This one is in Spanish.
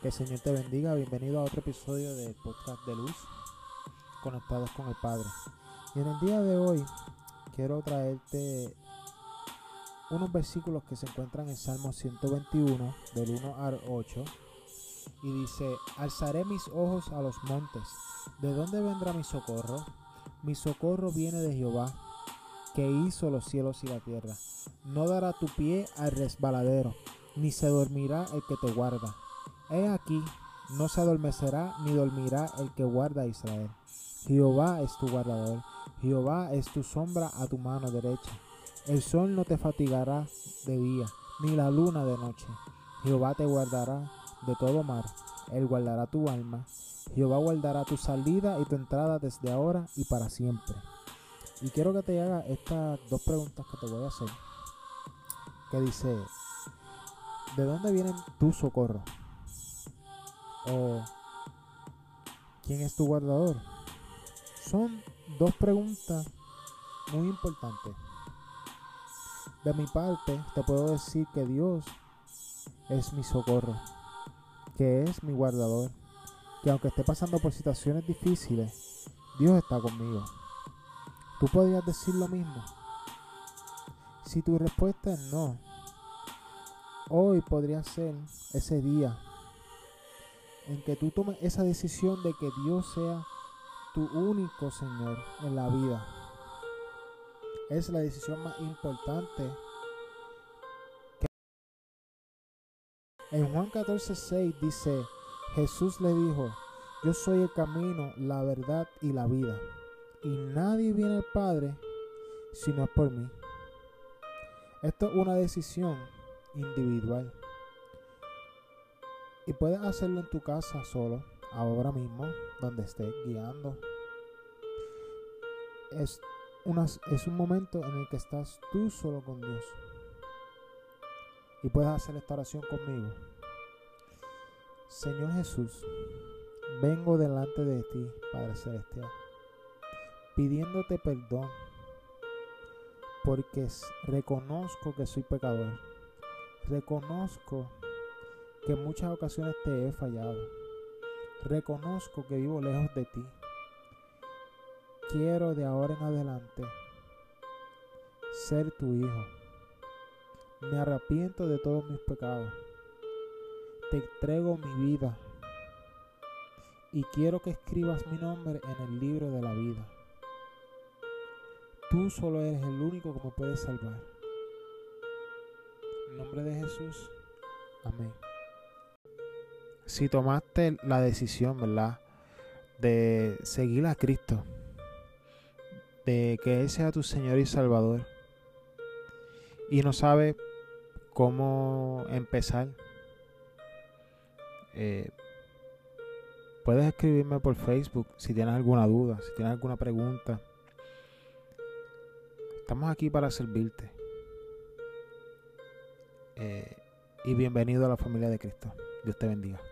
Que el Señor te bendiga. Bienvenido a otro episodio del podcast de luz, conectados con el Padre. Y en el día de hoy quiero traerte unos versículos que se encuentran en Salmo 121, del 1 al 8. Y dice, alzaré mis ojos a los montes. ¿De dónde vendrá mi socorro? Mi socorro viene de Jehová, que hizo los cielos y la tierra. No dará tu pie al resbaladero, ni se dormirá el que te guarda. He aquí, no se adormecerá ni dormirá el que guarda a Israel. Jehová es tu guardador, Jehová es tu sombra a tu mano derecha. El sol no te fatigará de día, ni la luna de noche. Jehová te guardará de todo mar, él guardará tu alma. Jehová guardará tu salida y tu entrada desde ahora y para siempre. Y quiero que te haga estas dos preguntas que te voy a hacer. Que dice, ¿de dónde viene tu socorro? ¿O quién es tu guardador? Son dos preguntas muy importantes. De mi parte, te puedo decir que Dios es mi socorro, que es mi guardador, que aunque esté pasando por situaciones difíciles, Dios está conmigo. ¿Tú podrías decir lo mismo? Si tu respuesta es no, hoy podría ser ese día en que tú tomes esa decisión de que Dios sea tu único Señor en la vida. Es la decisión más importante. En Juan 14:6 dice, Jesús le dijo, yo soy el camino, la verdad y la vida. Y nadie viene al Padre si no es por mí. Esto es una decisión individual. Y puedes hacerlo en tu casa solo, ahora mismo, donde estés guiando. Es, una, es un momento en el que estás tú solo con Dios. Y puedes hacer esta oración conmigo. Señor Jesús, vengo delante de ti, Padre Celestial, pidiéndote perdón, porque reconozco que soy pecador. Reconozco que en muchas ocasiones te he fallado. Reconozco que vivo lejos de ti. Quiero de ahora en adelante ser tu hijo. Me arrepiento de todos mis pecados. Te entrego mi vida. Y quiero que escribas mi nombre en el libro de la vida. Tú solo eres el único que me puede salvar. En nombre de Jesús. Amén si tomaste la decisión, ¿verdad? De seguir a Cristo, de que Él sea tu Señor y Salvador, y no sabes cómo empezar, eh, puedes escribirme por Facebook si tienes alguna duda, si tienes alguna pregunta. Estamos aquí para servirte. Eh, y bienvenido a la familia de Cristo. Dios te bendiga.